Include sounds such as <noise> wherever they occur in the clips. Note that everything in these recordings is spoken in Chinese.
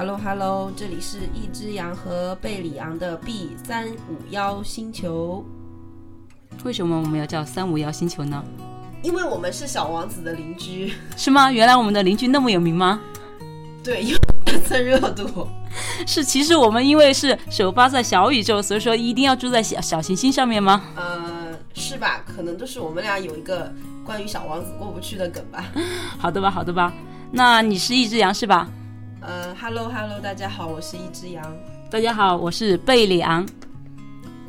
Hello Hello，这里是一只羊和贝里昂的 B 三五幺星球。为什么我们要叫三五幺星球呢？因为我们是小王子的邻居，是吗？原来我们的邻居那么有名吗？对，因为蹭热度。<laughs> 是，其实我们因为是首发在小宇宙，所以说一定要住在小小行星上面吗？呃，是吧？可能都是我们俩有一个关于小王子过不去的梗吧。<laughs> 好的吧，好的吧。那你是一只羊是吧？呃，Hello Hello，大家好，我是一只羊。大家好，我是贝里昂。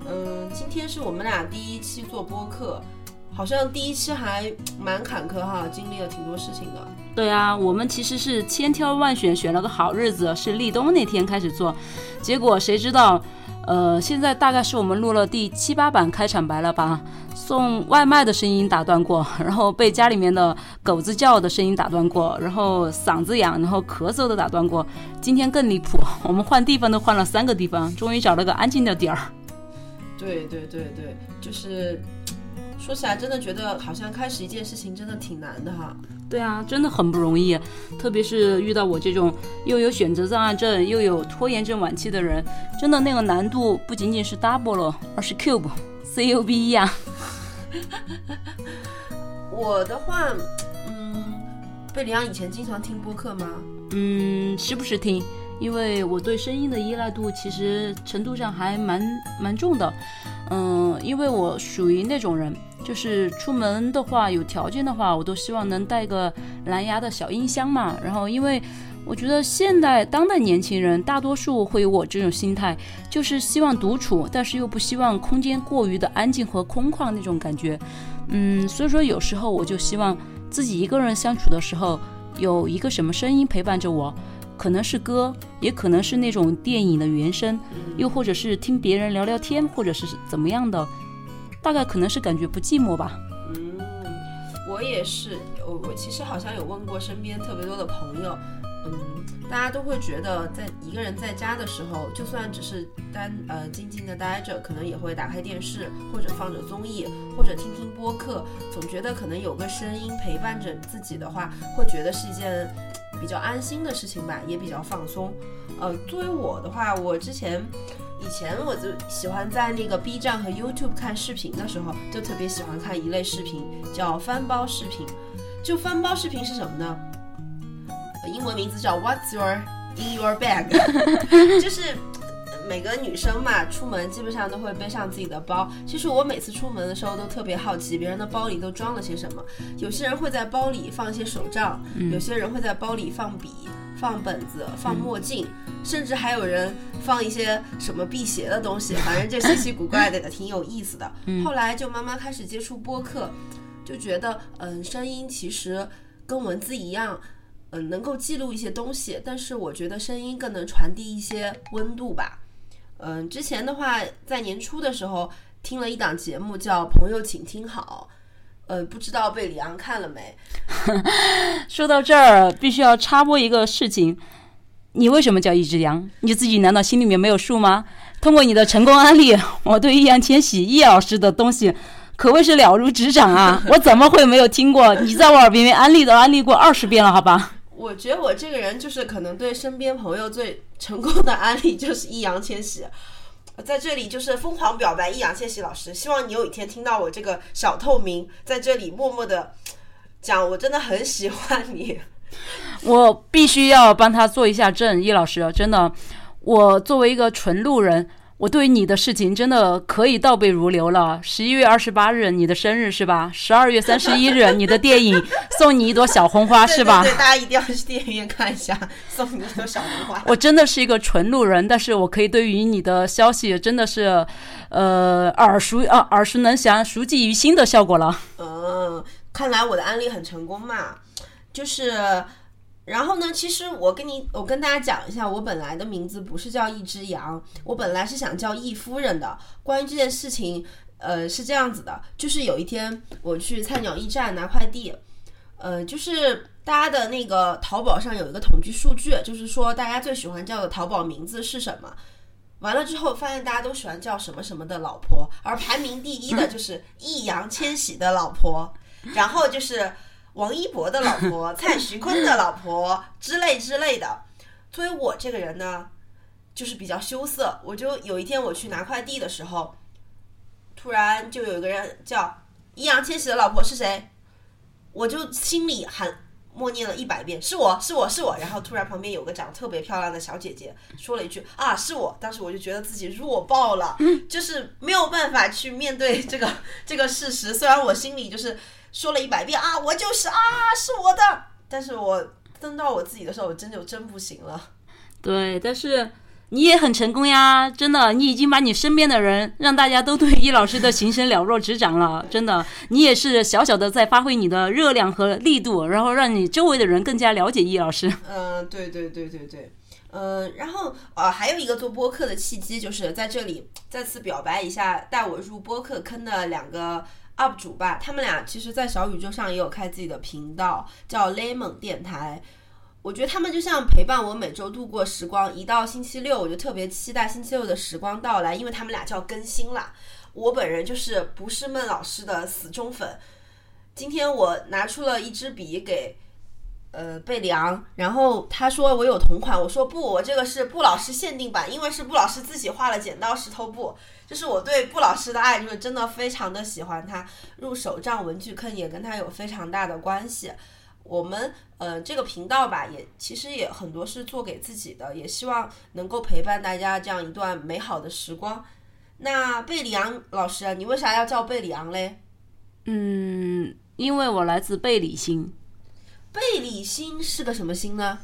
嗯，今天是我们俩第一期做播客，好像第一期还蛮坎坷哈，经历了挺多事情的。对啊，我们其实是千挑万选，选了个好日子，是立冬那天开始做，结果谁知道，呃，现在大概是我们录了第七八版开场白了吧？送外卖的声音打断过，然后被家里面的狗子叫的声音打断过，然后嗓子痒，然后咳嗽的打断过。今天更离谱，我们换地方都换了三个地方，终于找了个安静的点儿。对对对对，就是说起来真的觉得好像开始一件事情真的挺难的哈。对啊，真的很不容易，特别是遇到我这种又有选择障碍症又有拖延症晚期的人，真的那个难度不仅仅是 double 了，而是 cube，c u b e 啊。<laughs> 我的话，嗯，贝里昂以前经常听播客吗？嗯，时不时听，因为我对声音的依赖度其实程度上还蛮蛮重的。嗯，因为我属于那种人，就是出门的话，有条件的话，我都希望能带个蓝牙的小音箱嘛。然后，因为我觉得现代当代年轻人大多数会有我这种心态，就是希望独处，但是又不希望空间过于的安静和空旷那种感觉。嗯，所以说有时候我就希望自己一个人相处的时候，有一个什么声音陪伴着我。可能是歌，也可能是那种电影的原声，又或者是听别人聊聊天，或者是怎么样的，大概可能是感觉不寂寞吧。嗯，我也是，我我其实好像有问过身边特别多的朋友，嗯，大家都会觉得在一个人在家的时候，就算只是单呃静静的待着，可能也会打开电视或者放着综艺或者听听播客，总觉得可能有个声音陪伴着自己的话，会觉得是一件。比较安心的事情吧，也比较放松。呃，作为我的话，我之前以前我就喜欢在那个 B 站和 YouTube 看视频的时候，就特别喜欢看一类视频，叫翻包视频。就翻包视频是什么呢？英文名字叫 What's your in your bag？<laughs> 就是。每个女生嘛，出门基本上都会背上自己的包。其实我每次出门的时候都特别好奇，别人的包里都装了些什么。有些人会在包里放一些手账，有些人会在包里放笔、放本子、放墨镜，甚至还有人放一些什么辟邪的东西。反正就稀奇古怪的，挺有意思的。<laughs> 后来就慢慢开始接触播客，就觉得，嗯，声音其实跟文字一样，嗯，能够记录一些东西，但是我觉得声音更能传递一些温度吧。嗯，之前的话，在年初的时候听了一档节目，叫《朋友，请听好》。呃，不知道被李昂看了没？<laughs> 说到这儿，必须要插播一个事情：你为什么叫一只羊？你自己难道心里面没有数吗？通过你的成功案例，我对易烊千玺易老师的东西可谓是了如指掌啊！我怎么会没有听过？你在我耳边安利都安利过二十遍了，好吧？我觉得我这个人就是可能对身边朋友最成功的案例就是易烊千玺，<laughs> 在这里就是疯狂表白易烊千玺老师，希望你有一天听到我这个小透明在这里默默的讲，我真的很喜欢你，<laughs> 我必须要帮他做一下证，易老师真的，我作为一个纯路人。我对你的事情真的可以倒背如流了。十一月二十八日，你的生日是吧？十二月三十一日，<laughs> 你的电影送你一朵小红花 <laughs> 是吧？对，大家一定要去电影院看一下，送你一朵小红花。<laughs> 我真的是一个纯路人，但是我可以对于你的消息真的是，呃，耳熟啊，耳熟能详，熟记于心的效果了。嗯，看来我的案例很成功嘛，就是。然后呢？其实我跟你，我跟大家讲一下，我本来的名字不是叫一只羊，我本来是想叫易夫人的。关于这件事情，呃，是这样子的，就是有一天我去菜鸟驿站拿快递，呃，就是大家的那个淘宝上有一个统计数据，就是说大家最喜欢叫的淘宝名字是什么？完了之后发现大家都喜欢叫什么什么的老婆，而排名第一的就是易烊千玺的老婆，然后就是。王一博的老婆、<laughs> 蔡徐坤的老婆之类之类的，作为我这个人呢，就是比较羞涩。我就有一天我去拿快递的时候，突然就有一个人叫易烊千玺的老婆是谁，我就心里喊默念了一百遍是我是我是我，然后突然旁边有个长得特别漂亮的小姐姐说了一句啊是我，当时我就觉得自己弱爆了，就是没有办法去面对这个这个事实。虽然我心里就是说了一百遍啊我就是啊是我的，但是我登到我自己的时候，我真就真不行了。对，但是你也很成功呀，真的，你已经把你身边的人让大家都对易老师的形象了若指掌了，真的，你也是小小的在发挥你的热量和力度，然后让你周围的人更加了解易老师。嗯，对对对对对，嗯，然后呃，还有一个做播客的契机，就是在这里再次表白一下带我入播客坑的两个 UP 主吧，他们俩其实，在小宇宙上也有开自己的频道，叫 Lemon 电台。我觉得他们就像陪伴我每周度过时光，一到星期六我就特别期待星期六的时光到来，因为他们俩就要更新啦。我本人就是不是孟老师的死忠粉。今天我拿出了一支笔给呃贝良，然后他说我有同款，我说不，我这个是布老师限定版，因为是布老师自己画了剪刀石头布，就是我对布老师的爱就是真的非常的喜欢他。入手账文具坑也跟他有非常大的关系。我们呃这个频道吧，也其实也很多是做给自己的，也希望能够陪伴大家这样一段美好的时光。那贝里昂老师，你为啥要叫贝里昂嘞？嗯，因为我来自贝里星，贝里星是个什么星呢？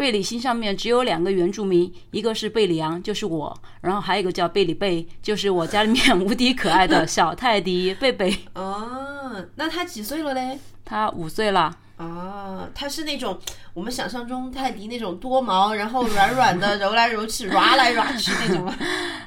贝里星上面只有两个原住民，一个是贝里昂，就是我，然后还有一个叫贝里贝，就是我家里面无敌可爱的小泰迪贝贝。哦，那他几岁了嘞？他五岁了。哦，他是那种我们想象中泰迪那种多毛，然后软软的，揉来揉去，抓来抓去那种吗？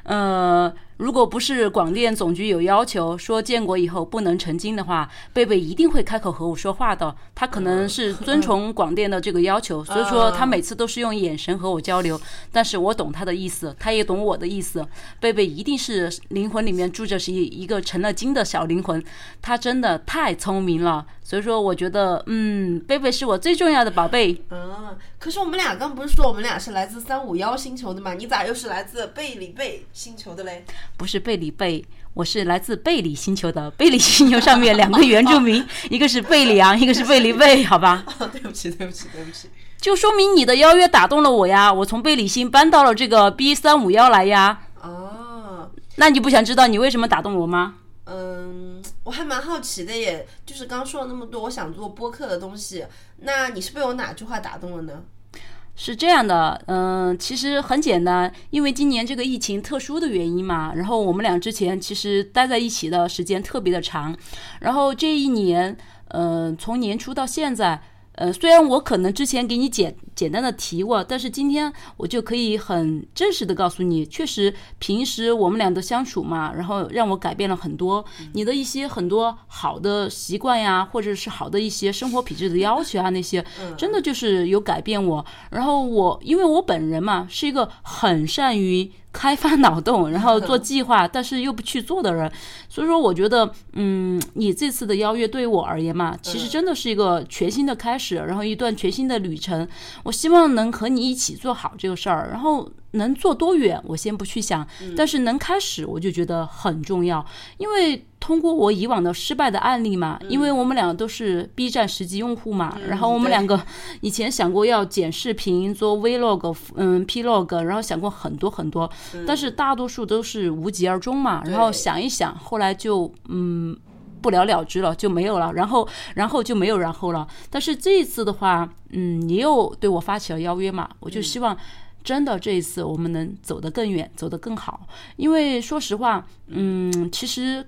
呃，如果不是广电总局有要求说建国以后不能成精的话，贝贝一定会开口和我说话的。他可能是遵从广电的这个要求，所以说他每次都是用眼神和我交流。但是我懂他的意思，他也懂我的意思。贝贝一定是灵魂里面住着是一一个成了精的小灵魂，他真的太聪明了。所以说，我觉得，嗯，贝贝是我最重要的宝贝。嗯，可是我们俩刚不是说我们俩是来自三五幺星球的吗？你咋又是来自贝里贝星球的嘞？不是贝里贝，我是来自贝里星球的。贝里星球上面两个原住民，<laughs> 一个是贝里昂，一个是贝里贝，好吧？<laughs> 对不起，对不起，对不起。就说明你的邀约打动了我呀，我从贝里星搬到了这个 B 三五幺来呀。哦，那你不想知道你为什么打动我吗？嗯，我还蛮好奇的，耶，就是刚说了那么多，我想做播客的东西，那你是被我哪句话打动了呢？是这样的，嗯，其实很简单，因为今年这个疫情特殊的原因嘛，然后我们俩之前其实待在一起的时间特别的长，然后这一年，嗯，从年初到现在。呃，虽然我可能之前给你简简单的提过，但是今天我就可以很正式的告诉你，确实平时我们俩的相处嘛，然后让我改变了很多，你的一些很多好的习惯呀，或者是好的一些生活品质的要求啊，那些真的就是有改变我。然后我因为我本人嘛，是一个很善于。开发脑洞，然后 <laughs> 做计划，但是又不去做的人，所以说我觉得，嗯，你这次的邀约对于我而言嘛，其实真的是一个全新的开始，然后一段全新的旅程。我希望能和你一起做好这个事儿，然后。能做多远，我先不去想，但是能开始，我就觉得很重要。因为通过我以往的失败的案例嘛，因为我们两个都是 B 站实际用户嘛，然后我们两个以前想过要剪视频做 Vlog，嗯，Plog，然后想过很多很多，但是大多数都是无疾而终嘛。然后想一想，后来就嗯不了了之了，就没有了。然后然后就没有然后了。但是这一次的话，嗯，你又对我发起了邀约嘛，我就希望。真的，这一次我们能走得更远，走得更好。因为说实话，嗯，其实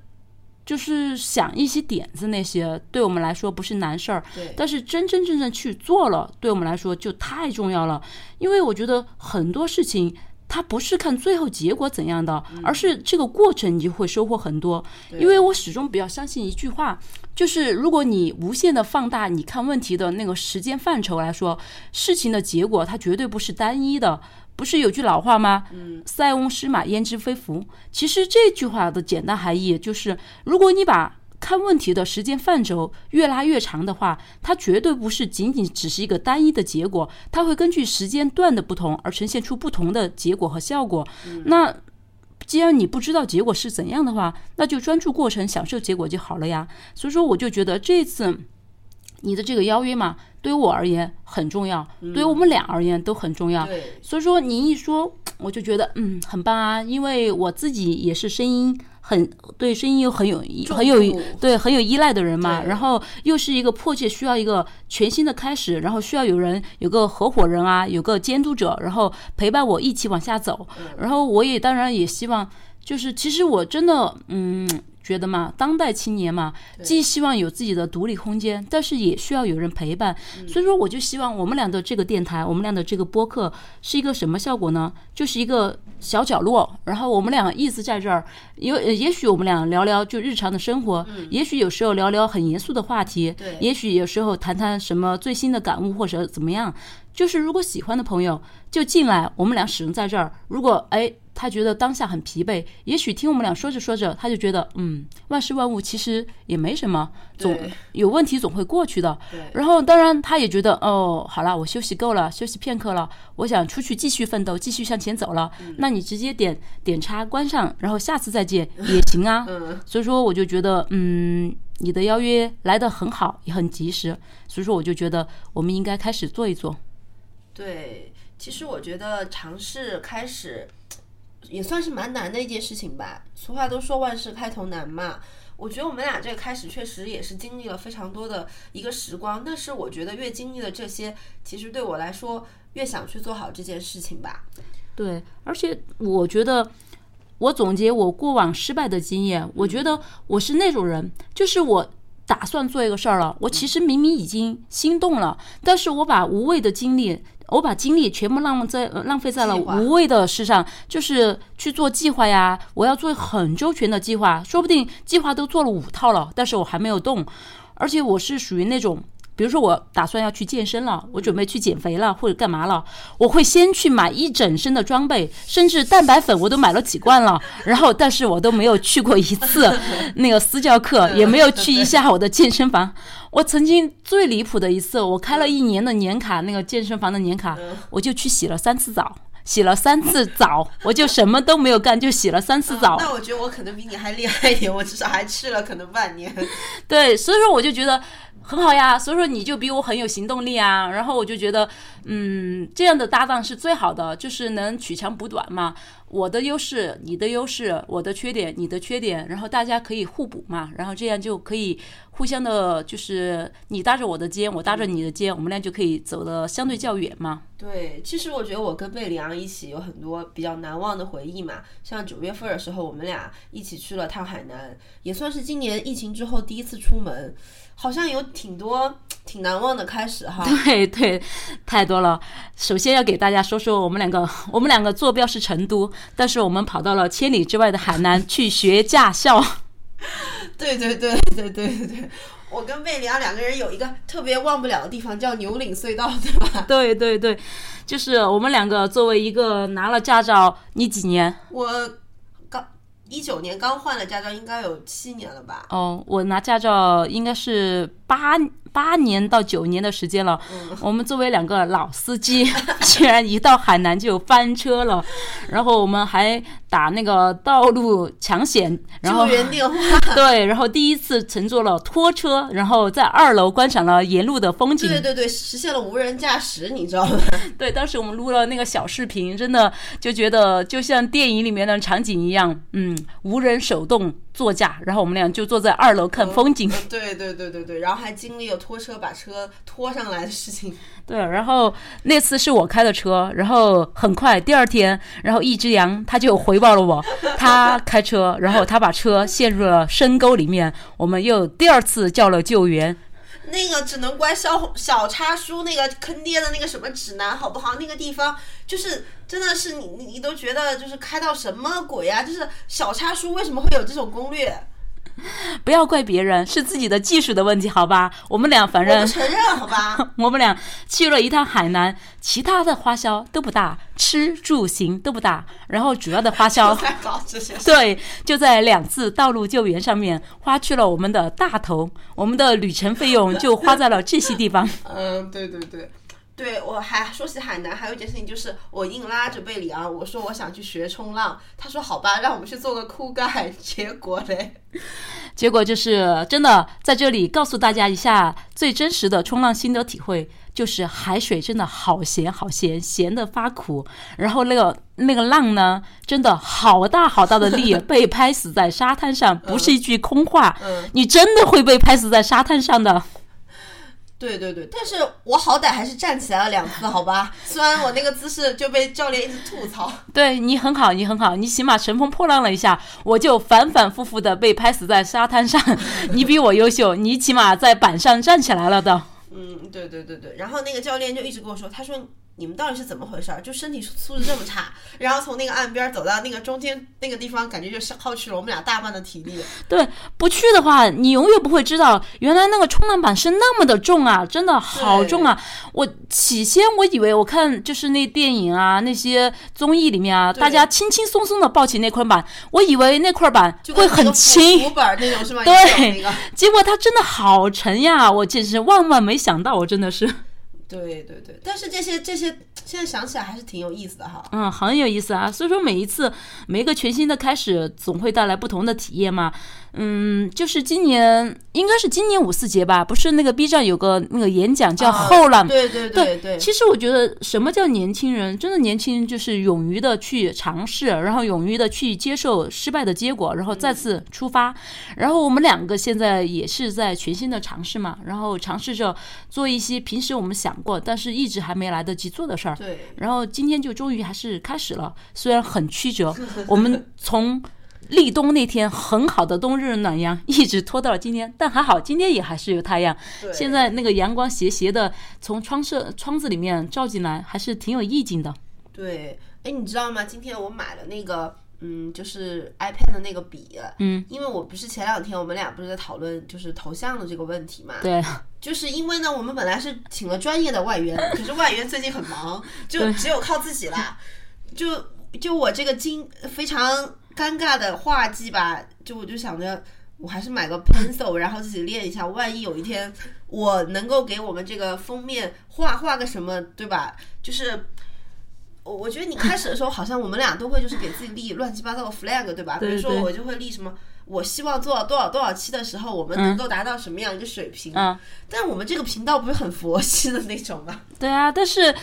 就是想一些点子那些，对我们来说不是难事儿。对。但是真真正正去做了，对我们来说就太重要了。因为我觉得很多事情。它不是看最后结果怎样的，而是这个过程你就会收获很多。因为我始终比较相信一句话，就是如果你无限的放大你看问题的那个时间范畴来说，事情的结果它绝对不是单一的。不是有句老话吗？嗯塞翁失马焉知非福。其实这句话的简单含义就是，如果你把看问题的时间范畴越拉越长的话，它绝对不是仅仅只是一个单一的结果，它会根据时间段的不同而呈现出不同的结果和效果。那既然你不知道结果是怎样的话，那就专注过程，享受结果就好了呀。所以说，我就觉得这次你的这个邀约嘛，对于我而言很重要，对于我们俩而言都很重要。对，所以说你一说，我就觉得嗯很棒啊，因为我自己也是声音很对声音又很有很有对很有依赖的人嘛，然后又是一个迫切需要一个全新的开始，然后需要有人有个合伙人啊，有个监督者，然后陪伴我一起往下走，然后我也当然也希望，就是其实我真的嗯。觉得嘛，当代青年嘛，既希望有自己的独立空间，但是也需要有人陪伴。所以说，我就希望我们俩的这个电台，我们俩的这个播客是一个什么效果呢？就是一个小角落，然后我们俩一直在这儿，有呃也许我们俩聊聊就日常的生活，也许有时候聊聊很严肃的话题，对也许有时候谈谈什么最新的感悟或者怎么样。就是如果喜欢的朋友就进来，我们俩始终在这儿。如果哎他觉得当下很疲惫，也许听我们俩说着说着，他就觉得嗯，万事万物其实也没什么，总有问题总会过去的。对然后当然他也觉得哦，好了，我休息够了，休息片刻了，我想出去继续奋斗，继续向前走了。那你直接点点叉关上，然后下次再见 <laughs> 也行啊。嗯，所以说我就觉得，嗯，你的邀约来得很好，也很及时，所以说我就觉得我们应该开始做一做。对，其实我觉得尝试开始也算是蛮难的一件事情吧。俗话都说万事开头难嘛。我觉得我们俩这个开始确实也是经历了非常多的一个时光，但是我觉得越经历了这些，其实对我来说越想去做好这件事情吧。对，而且我觉得，我总结我过往失败的经验，我觉得我是那种人，就是我打算做一个事儿了，我其实明明已经心动了，但是我把无谓的精力。我把精力全部浪在呃浪费在了无谓的事上，就是去做计划呀。我要做很周全的计划，说不定计划都做了五套了，但是我还没有动。而且我是属于那种，比如说我打算要去健身了，我准备去减肥了或者干嘛了，我会先去买一整身的装备，甚至蛋白粉我都买了几罐了。然后，但是我都没有去过一次 <laughs> 那个私教课，也没有去一下我的健身房。我曾经最离谱的一次，我开了一年的年卡，那个健身房的年卡，我就去洗了三次澡。洗了三次澡，我就什么都没有干，就洗了三次澡。那我觉得我可能比你还厉害一点，我至少还吃了可能半年。<laughs> 对，所以说我就觉得很好呀。所以说你就比我很有行动力啊。然后我就觉得，嗯，这样的搭档是最好的，就是能取长补短嘛。我的优势，你的优势；我的缺点，你的缺点，然后大家可以互补嘛。然后这样就可以互相的，就是你搭着我的肩，我搭着你的肩，我们俩就可以走得相对较远嘛。对，其实我觉得我跟贝里昂一起有很多比较难忘的回忆嘛。像九月份的时候，我们俩一起去了趟海南，也算是今年疫情之后第一次出门，好像有挺多 <tsk> 挺难忘的开始哈。<laughs> 对对，太多了。首先要给大家说说我们两个，<laughs> 我们两个坐标是成都，但是我们跑到了千里之外的海南去学驾校。<laughs> 对对对对对对对，我跟贝里亚两个人有一个特别忘不了的地方，叫牛岭隧道，对吧？对对对，就是我们两个作为一个拿了驾照，你几年？我刚一九年刚换了驾照，应该有七年了吧？哦，我拿驾照应该是八八年到九年的时间了。我们作为两个老司机，<laughs> 竟然一到海南就翻车了，然后我们还打那个道路抢险，然后救援电话。<laughs> 对，然后第一次乘坐了拖车，然后在二楼观赏了沿路的风景。对对对，实现了无人驾驶，你知道吗？<laughs> 对，当时我们录了那个小视频，真的就觉得就像电影里面的场景一样，嗯，无人手动座驾，然后我们俩就坐在二楼看风景。呃对对对对对，然后还经历了拖车把车拖上来的事情。<laughs> 对，然后那次是我开的车，然后很快第二天，然后一只羊他就回报了我，他 <laughs> 开车，然后他把车陷入了深沟里面，我们又第二次叫了救援。那个只能怪小小叉叔那个坑爹的那个什么指南，好不好？那个地方就是真的是你你你都觉得就是开到什么鬼啊？就是小叉叔为什么会有这种攻略？不要怪别人，是自己的技术的问题，好吧？我们俩反正不承认，好吧？<laughs> 我们俩去了一趟海南，其他的花销都不大，吃住行都不大，然后主要的花销。<laughs> 对，就在两次道路救援上面花去了我们的大头，我们的旅程费用就花在了这些地方。<laughs> 嗯，对对对。对，我还说起海南，还有一件事情就是，我硬拉着贝里昂，我说我想去学冲浪，他说好吧，让我们去做个酷盖，<laughs> 结果嘞，<laughs> 结果就是真的在这里告诉大家一下最真实的冲浪心得体会，就是海水真的好咸好咸，咸的发苦。然后那个那个浪呢，真的好大好大的力 <laughs> 被拍死在沙滩上，不是一句空话，嗯，你真的会被拍死在沙滩上的。对对对，但是我好歹还是站起来了两次，好吧？<laughs> 虽然我那个姿势就被教练一直吐槽，对你很好，你很好，你起码乘风破浪了一下，我就反反复复的被拍死在沙滩上。<laughs> 你比我优秀，你起码在板上站起来了的。嗯，对对对对，然后那个教练就一直跟我说，他说你们到底是怎么回事儿？就身体素质这么差，<laughs> 然后从那个岸边走到那个中间那个地方，感觉就消耗去了我们俩大半的体力。对，不去的话，你永远不会知道，原来那个冲浪板是那么的重啊，真的好重啊！我起先我以为我看就是那电影啊，那些综艺里面啊，大家轻轻松松的抱起那块板，我以为那块板就会很轻浮，板那种是吗？对。结果它真的好沉呀！我简直万万没想到，我真的是。对对对，但是这些这些现在想起来还是挺有意思的哈。嗯，很有意思啊。所以说，每一次每一个全新的开始，总会带来不同的体验嘛。嗯，就是今年应该是今年五四节吧，不是那个 B 站有个那个演讲叫啊后浪。对对对对，其实我觉得，什么叫年轻人？真的年轻人就是勇于的去尝试，然后勇于的去接受失败的结果，然后再次出发。然后我们两个现在也是在全新的尝试嘛，然后尝试着做一些平时我们想过，但是一直还没来得及做的事儿。对然后今天就终于还是开始了，虽然很曲折，<laughs> 我们从立冬那天很好的冬日暖阳一直拖到了今天，但还好今天也还是有太阳。对，现在那个阳光斜斜的从窗射窗子里面照进来，还是挺有意境的。对，哎，你知道吗？今天我买了那个，嗯，就是 iPad 的那个笔，嗯，因为我不是前两天我们俩不是在讨论就是头像的这个问题嘛，对，就是因为呢，我们本来是请了专业的外援，<laughs> 可是外援最近很忙，就只有靠自己啦。就就我这个经非常尴尬的画技吧，就我就想着，我还是买个 pencil，<laughs> 然后自己练一下，万一有一天我能够给我们这个封面画画个什么，对吧？就是。我我觉得你开始的时候，好像我们俩都会就是给自己立乱七八糟的 flag，对吧？对比如说我就会立什么，我希望做到多少多少期的时候，我们能够达到什么样一个水平。嗯，但我们这个频道不是很佛系的那种吗？对啊，但是。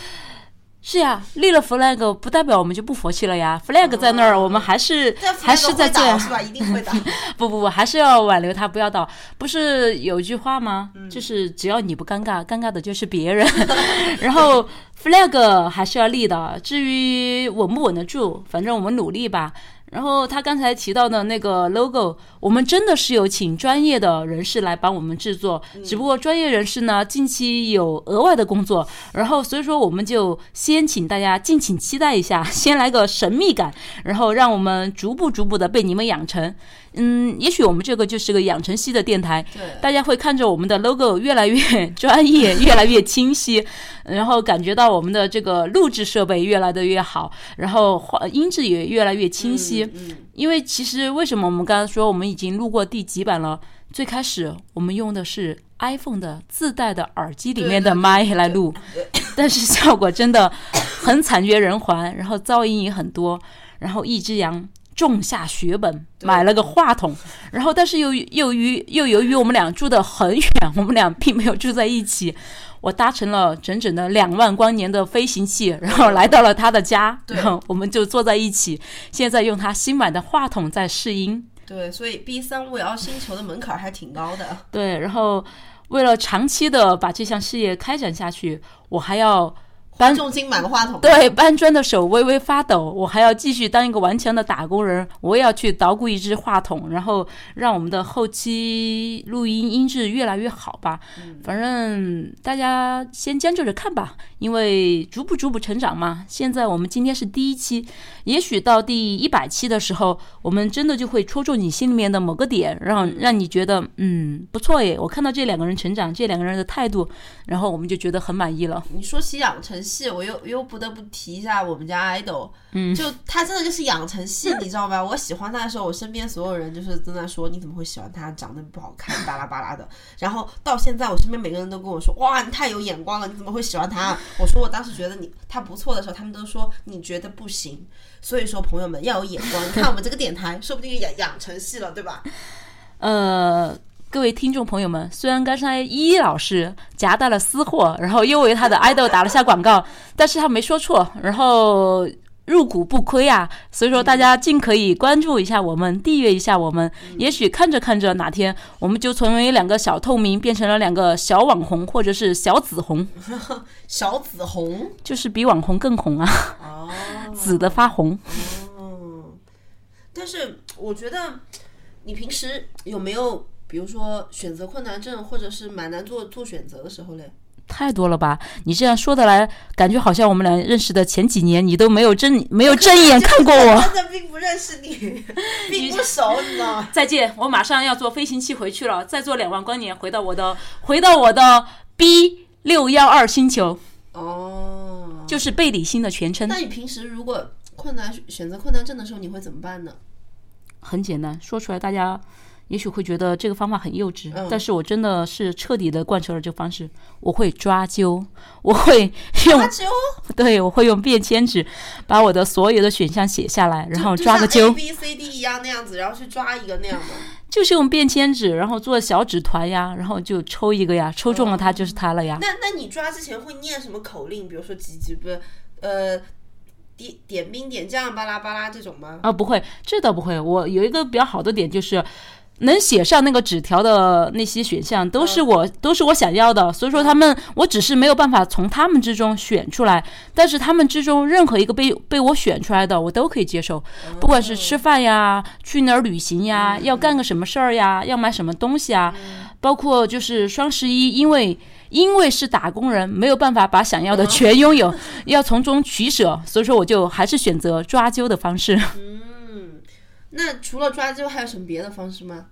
是呀，立了 flag 不代表我们就不佛气了呀。flag 在那儿，我们还是但还是在这样。是吧？一定会倒。<laughs> 不不不，还是要挽留他，不要倒。不是有句话吗？就是只要你不尴尬，尴尬的就是别人。<laughs> 然后 flag 还是要立的，至于稳不稳得住，反正我们努力吧。然后他刚才提到的那个 logo，我们真的是有请专业的人士来帮我们制作，只不过专业人士呢近期有额外的工作，然后所以说我们就先请大家敬请期待一下，先来个神秘感，然后让我们逐步逐步的被你们养成。嗯，也许我们这个就是个养成系的电台，对，大家会看着我们的 logo 越来越 <laughs> 专业，<laughs> 越来越清晰，然后感觉到我们的这个录制设备越来的越好，然后音质也越来越清晰。嗯，因为其实为什么我们刚刚说我们已经录过第几版了？最开始我们用的是 iPhone 的自带的耳机里面的麦来录，但是效果真的很惨绝人寰，然后噪音也很多，然后一只羊。种下血本，买了个话筒，然后但是又由于又由于我们俩住得很远，<laughs> 我们俩并没有住在一起，我搭乘了整整的两万光年的飞行器，然后来到了他的家，对。然后我们就坐在一起，现在用他新买的话筒在试音，对，所以 B 三五幺星球的门槛还挺高的。对，然后为了长期的把这项事业开展下去，我还要搬重金买个话筒。对，搬砖的手微微发抖，我还要继续当一个顽强的打工人，我也要去捣鼓一支话筒，然后让我们的后期录音音质越来越好吧。反正大家先将就着看吧，因为逐步逐步成长嘛。现在我们今天是第一期，也许到第一百期的时候，我们真的就会戳中你心里面的某个点，让让你觉得嗯不错耶。我看到这两个人成长，这两个人的态度，然后我们就觉得很满意了。你说起养成系，我又又不得不提一下我们家 idol，嗯，就他真的就是养成系，你知道吧？我喜欢他的时候，我身边所有人就是正在说你怎么会喜欢他，长得不好看，巴拉巴拉的。然后到现在，我身边每个人都跟我说，哇，你太有眼光了，你怎么会喜欢他？我说我当时觉得你他不错的时候，他们都说你觉得不行。所以说，朋友们要有眼光，你看我们这个电台，说不定养养成系了，对吧？呃，各位听众朋友们，虽然刚才依依老师夹带了私货，然后又为他的 idol 打了下广告，但是他没说错，然后入股不亏啊。所以说，大家尽可以关注一下我们，订阅一下我们，也许看着看着，哪天我们就成为两个小透明，变成了两个小网红，或者是小紫红，<laughs> 小紫红就是比网红更红啊，哦，紫的发红。哦，但是我觉得你平时有没有，比如说选择困难症，或者是蛮难做做选择的时候嘞？太多了吧？你这样说的来，感觉好像我们俩认识的前几年，你都没有正没有正眼看过我。真的并不认识你，<laughs> 并不熟，你知道吗？再见，我马上要坐飞行器回去了，再坐两万光年回到我的回到我的 B 六幺二星球，哦，就是贝里星的全称那。你平时如果困难选择困难症的时候，你会怎么办呢？很简单，说出来大家也许会觉得这个方法很幼稚，嗯但是我真的是彻底的贯彻了这个方式。我会抓阄，我会用抓阄，<laughs> 对，我会用便签纸把我的所有的选项写下来，然后抓个阄 A。B C D 一样那样子，然后去抓一个那样的。<laughs> 就是用便签纸，然后做小纸团呀，然后就抽一个呀，抽中了它就是它了呀。那那你抓之前会念什么口令？比如说几几不是呃点点兵点将巴拉巴拉这种吗？啊，不会，这倒不会。我有一个比较好的点就是。能写上那个纸条的那些选项都是我、都是我想要的，所以说他们我只是没有办法从他们之中选出来，但是他们之中任何一个被被我选出来的我都可以接受，不管是吃饭呀、去哪儿旅行呀、要干个什么事儿呀、要买什么东西啊，包括就是双十一，因为因为是打工人，没有办法把想要的全拥有，要从中取舍，所以说我就还是选择抓阄的方式。嗯，那除了抓阄还有什么别的方式吗？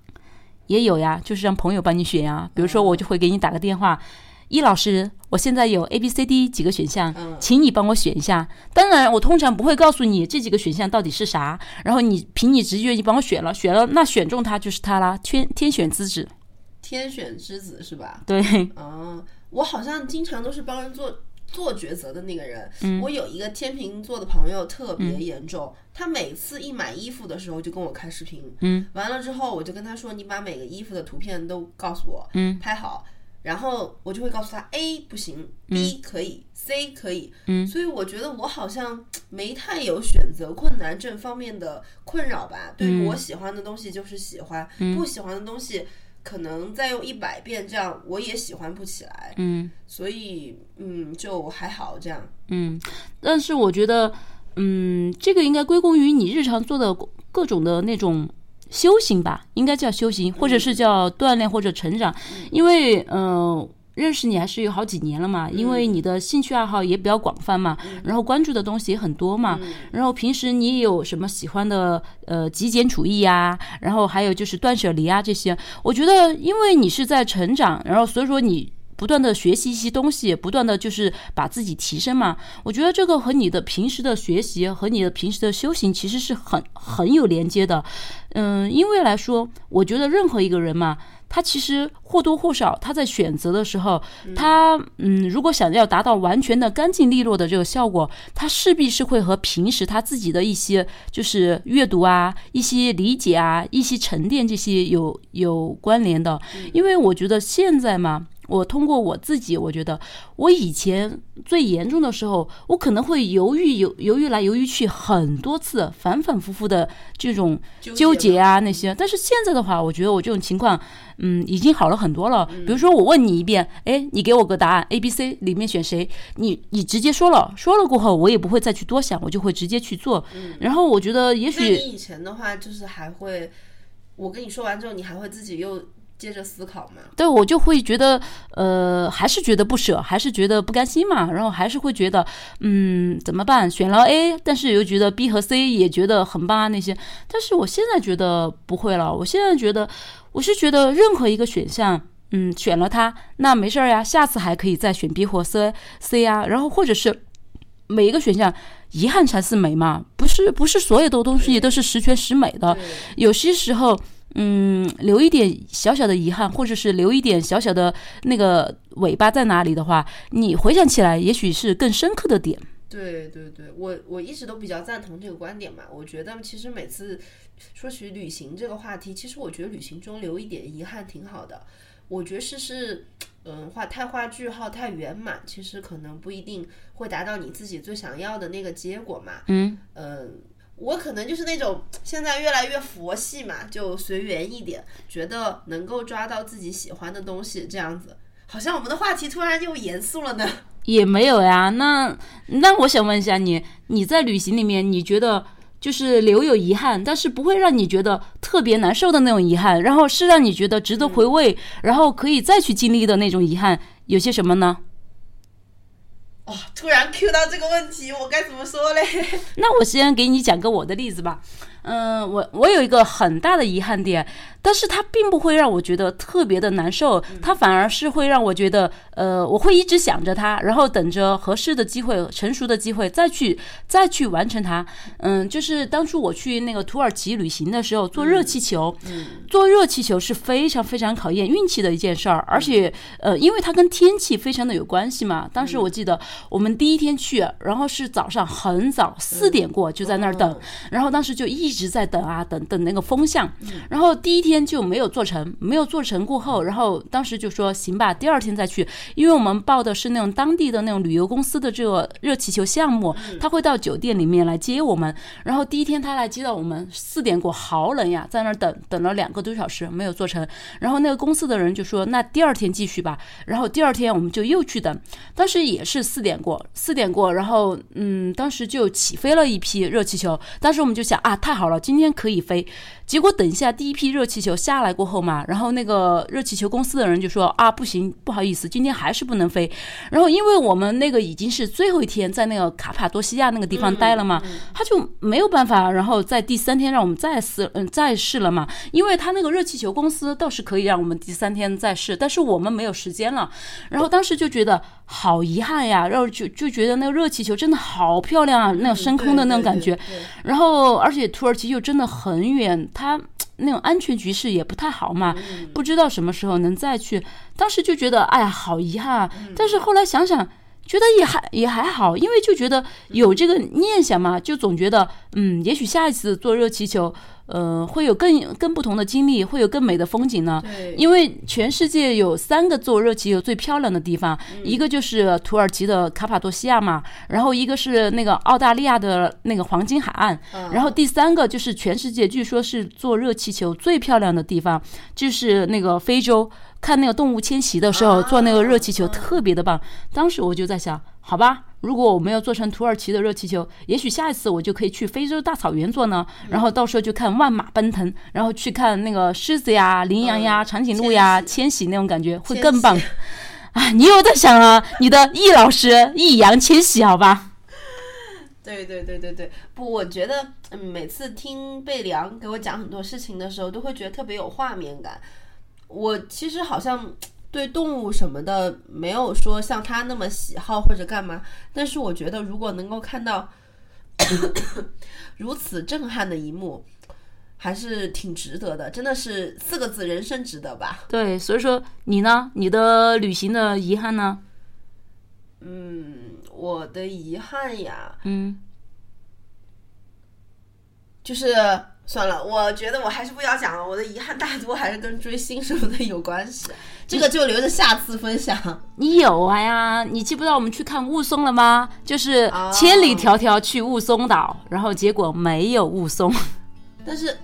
也有呀，就是让朋友帮你选呀。比如说，我就会给你打个电话，易老师，我现在有 A、B、C、D 几个选项，请你帮我选一下。当然，我通常不会告诉你这几个选项到底是啥，然后你凭你直觉，你帮我选了，选了，那选中它就是它啦，天天选之子。天选之子是吧？对，啊，我好像经常都是帮人做做抉择的那个人。嗯我有一个天秤座的朋友特别严重，他每次一买衣服的时候就跟我开视频，嗯，完了之后我就跟他说，你把每个衣服的图片都告诉我，嗯，拍好，然后我就会告诉他 A 不行，B 可以、c 可以，嗯，所以我觉得我好像没太有选择困难症方面的困扰吧。对于我喜欢的东西就是喜欢，不喜欢的东西。可能再用一百遍这样，我也喜欢不起来，嗯所以嗯，就还好这样。嗯，但是我觉得，嗯，这个应该归功于你日常做的各种的那种修行吧，应该叫修行，或者是叫锻炼或者成长，因为嗯。呃认识你还是有好几年了嘛，因为你的兴趣爱好也比较广泛嘛，然后关注的东西也很多嘛，然后平时你也有什么喜欢的呃极简主义啊、然后还有就是断舍离啊这些，我觉得因为你是在成长，然后所以说你不断的学习一些东西，不断的就是把自己提升嘛。我觉得这个和你的平时的学习和你的平时的修行其实是很很有连接的。嗯，因为来说，我觉得任何一个人嘛。他其实或多或少，他在选择的时候，他嗯，如果想要达到完全的干净利落的这个效果，他势必是会和平时他自己的一些就是阅读啊、一些理解啊、一些沉淀这些有有关联的。因为我觉得现在嘛，我通过我自己，我觉得我以前最严重的时候，我可能会犹豫犹犹豫来犹豫去很多次，反反复复的这种纠结啊那些。但是现在的话，我觉得我这种情况，嗯，已经好了很多了。比如说我问你一遍，哎，你给我个答案，A、B、C 里面选谁？你你直接说了，说了过后，我也不会再去多想，我就会直接去做。然后我觉得也许你以前的话，就是还会，我跟你说完之后，你还会自己又接着思考嘛？对我就会觉得，呃，还是觉得不舍，还是觉得不甘心嘛，然后还是会觉得，嗯，怎么办？选了 A，但是又觉得 B 和 C 也觉得很棒啊那些。但是我现在觉得不会了，我现在觉得，我是觉得任何一个选项，嗯，选了它，那没事儿呀，下次还可以再选 B 或 C C 啊，然后或者是每一个选项。遗憾才是美嘛，不是不是所有的东西都是十全十美的，有些时候，嗯，留一点小小的遗憾，或者是留一点小小的那个尾巴在哪里的话，你回想起来，也许是更深刻的点。对对对，我我一直都比较赞同这个观点嘛。我觉得其实每次说起旅行这个话题，其实我觉得旅行中留一点遗憾挺好的。我觉得是是，嗯，画太画句号太圆满，其实可能不一定会达到你自己最想要的那个结果嘛。嗯，嗯，我可能就是那种现在越来越佛系嘛，就随缘一点，觉得能够抓到自己喜欢的东西，这样子。好像我们的话题突然又严肃了呢。<laughs> 也没有呀，那那我想问一下你，你在旅行里面，你觉得？就是留有遗憾，但是不会让你觉得特别难受的那种遗憾，然后是让你觉得值得回味，然后可以再去经历的那种遗憾，有些什么呢？突然 Q 到这个问题，我该怎么说嘞？<laughs> 那我先给你讲个我的例子吧。嗯，我我有一个很大的遗憾点，但是它并不会让我觉得特别的难受，它反而是会让我觉得，呃，我会一直想着它，然后等着合适的机会、成熟的机会再去再去完成它。嗯，就是当初我去那个土耳其旅行的时候，坐热气球，坐热气球是非常非常考验运气的一件事儿，而且呃，因为它跟天气非常的有关系嘛。当时我记得我们第一天去，然后是早上很早四点过就在那儿等，然后当时就一。一直在等啊等等那个风向，然后第一天就没有做成，没有做成过后，然后当时就说行吧，第二天再去，因为我们报的是那种当地的那种旅游公司的这个热气球项目，他会到酒店里面来接我们，然后第一天他来接到我们四点过，好冷呀，在那儿等等了两个多小时没有做成，然后那个公司的人就说那第二天继续吧，然后第二天我们就又去等，当时也是四点过，四点过，然后嗯，当时就起飞了一批热气球，当时我们就想啊太。好好了，今天可以飞。结果等一下，第一批热气球下来过后嘛，然后那个热气球公司的人就说啊，不行，不好意思，今天还是不能飞。然后因为我们那个已经是最后一天在那个卡帕多西亚那个地方待了嘛，他就没有办法，然后在第三天让我们再试，嗯，再试了嘛。因为他那个热气球公司倒是可以让我们第三天再试，但是我们没有时间了。然后当时就觉得好遗憾呀，然后就就觉得那个热气球真的好漂亮啊，那种升空的那种感觉。然后而且土耳其又真的很远。他那种安全局势也不太好嘛，不知道什么时候能再去。当时就觉得，哎呀，好遗憾啊！但是后来想想，觉得也还也还好，因为就觉得有这个念想嘛，就总觉得，嗯，也许下一次坐热气球。呃，会有更更不同的经历，会有更美的风景呢。对，因为全世界有三个坐热气球最漂亮的地方，一个就是土耳其的卡帕多西亚嘛，然后一个是那个澳大利亚的那个黄金海岸，然后第三个就是全世界据说是坐热气球最漂亮的地方，就是那个非洲，看那个动物迁徙的时候坐那个热气球特别的棒。当时我就在想，好吧。如果我们要做成土耳其的热气球，也许下一次我就可以去非洲大草原做呢。然后到时候就看万马奔腾，然后去看那个狮子呀、羚羊呀、长颈鹿呀迁徙那种感觉会更棒。<laughs> 啊，你又在想了你的易老师易烊千玺，好吧？对对对对对，不，我觉得每次听贝良给我讲很多事情的时候，都会觉得特别有画面感。我其实好像。对动物什么的没有说像他那么喜好或者干嘛，但是我觉得如果能够看到 <coughs> 如此震撼的一幕，还是挺值得的。真的是四个字：人生值得吧？对，所以说你呢？你的旅行的遗憾呢？嗯，我的遗憾呀，嗯，就是。算了，我觉得我还是不要讲了。我的遗憾大多还是跟追星什么的有关系。<laughs> 这个就留着下次分享。你有啊呀？你记不到我们去看雾凇了吗？就是哦千里迢迢去雾凇岛，然后结果没有雾凇。<laughs> 但是，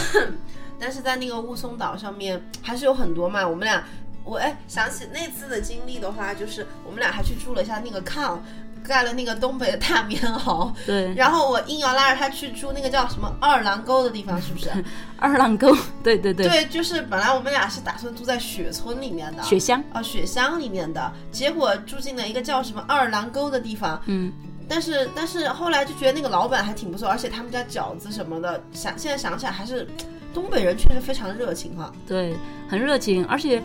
<coughs> 但是在那个雾凇岛上面还是有很多嘛。我们俩，我哎想起那次的经历的话，就是我们俩还去住了一下那个炕，盖了那个东北的大棉袄。对，然后我硬要拉着他去住那个叫什么二郎沟的地方，是不是？<laughs> 二郎沟，<laughs> 对对对，对，就是本来我们俩是打算住在雪村里面的，雪乡，啊雪乡里面的，结果住进了一个叫什么二郎沟的地方。嗯，但是但是后来就觉得那个老板还挺不错，而且他们家饺子什么的，想现在想起来还是 <tsk> 东北人确实非常热情哈。对，很热情，而且。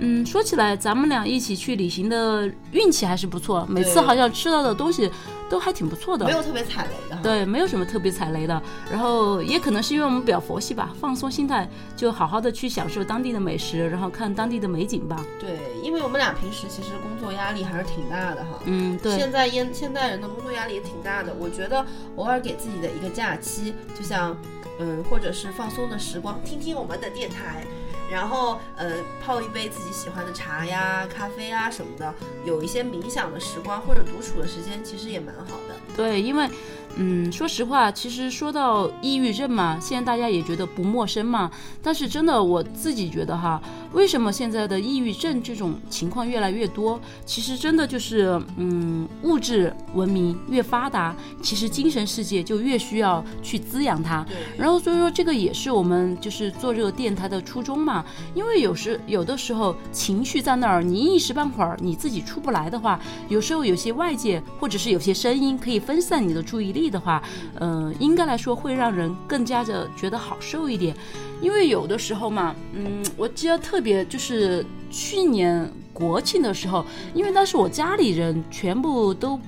嗯，说起来，咱们俩一起去旅行的运气还是不错，每次好像吃到的东西都还挺不错的没。有特别踩雷的哈。对，没有什么特别踩雷的。然后也可能是因为我们比较佛系吧，放松心态，就好好的去享受当地的美食，然后看当地的美景吧。对，因为我们俩平时其实工作压力还是挺大的哈。嗯，对，现在现现代人的工作压力也挺大的，我觉得偶尔给自己的一个假期，就像嗯，或者是放松的时光，听听我们的电台，然后呃泡一杯自己喜欢的茶呀、咖啡啊什么的，有一些冥想的时光或者独处的时间，其实也蛮好的。对，因为，嗯，说实话，其实说到抑郁症嘛，现在大家也觉得不陌生嘛。但是真的，我自己觉得哈，为什么现在的抑郁症这种情况越来越多？其实真的就是，嗯，物质文明越发达，其实精神世界就越需要去滋养它。对，然后所以说这个也是我们就是做这个电台的初衷嘛，因为有时有的时候情绪在那儿，你一时半会儿你自己出不来的话，有时候有些外界或者是有些声音可以分散你的注意力力的话，嗯，应该来说会让人更加的觉得好受一点，因为有的时候嘛，嗯，我记得特别就是去年国庆的时候，因为当时我家里人全部都。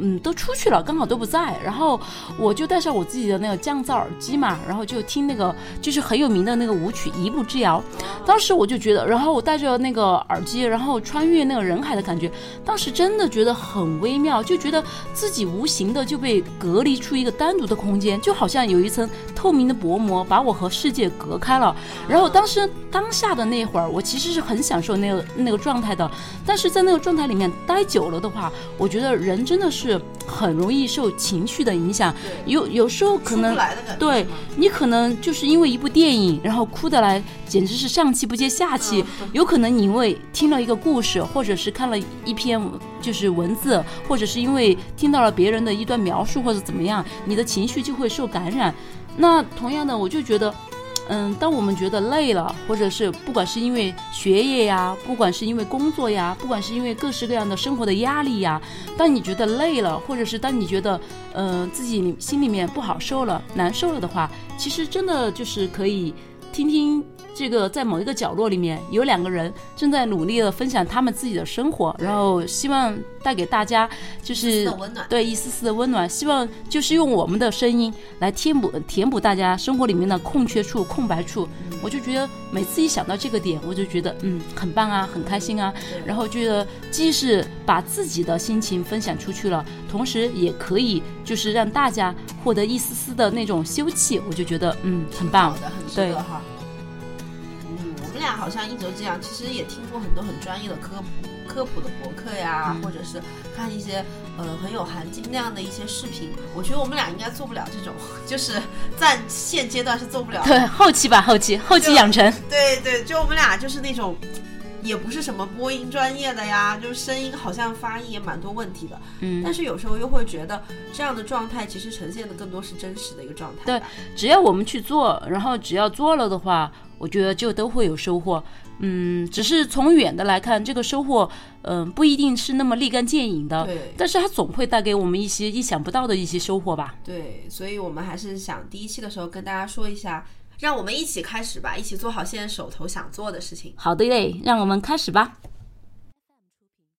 嗯，都出去了，刚好都不在，然后我就带上我自己的那个降噪耳机嘛，然后就听那个就是很有名的那个舞曲《一步之遥》。当时我就觉得，然后我戴着那个耳机，然后穿越那个人海的感觉，当时真的觉得很微妙，就觉得自己无形的就被隔离出一个单独的空间，就好像有一层透明的薄膜把我和世界隔开了。然后当时当下的那会儿，我其实是很享受那个那个状态的，但是在那个状态里面待久了的话，我觉得人真的是很容易受情绪的影响，有有时候可能。对你可能就是因为一部电影，然后哭得来，简直是上气不接下气。有可能你因为听了一个故事，或者是看了一篇就是文字，或者是因为听到了别人的一段描述或者怎么样，你的情绪就会受感染。那同样的，我就觉得。嗯，当我们觉得累了，或者是不管是因为学业呀，不管是因为工作呀，不管是因为各式各样的生活的压力呀，当你觉得累了，或者是当你觉得，呃，自己心里面不好受了、难受了的话，其实真的就是可以听听这个，在某一个角落里面有两个人正在努力的分享他们自己的生活，然后希望带给大家就是。对一丝丝的温暖，希望就是用我们的声音来填补填补大家生活里面的空缺处、空白处。我就觉得每次一想到这个点，我就觉得嗯很棒啊，很开心啊。然后觉得既是把自己的心情分享出去了，同时也可以就是让大家获得一丝丝的那种休憩，我就觉得嗯很棒对好像一直都这样，其实也听过很多很专业的科普科普的博客呀，嗯或者是看一些呃很有含金量的一些视频。我觉得我们俩应该做不了这种，<laughs> 就是在现阶段是做不了的。对，后期吧，后期后期养成。对对，就我们俩就是那种。也不是什么播音专业的呀，就是声音好像发音也蛮多问题的，嗯，但是有时候又会觉得这样的状态其实呈现的更多是真实的一个状态对。只要我们去做，然后只要做了的话，我觉得就都会有收获。嗯，只是从远的来看，这个收获，嗯、不一定是那么立竿见影的，对但是它总会带给我们一些意想不到的一些收获吧。对，所以我们还是想第一期的时候跟大家说一下，让我们一起开始吧，一起做好现在手头想做的事情。好的嘞，让我们开始吧。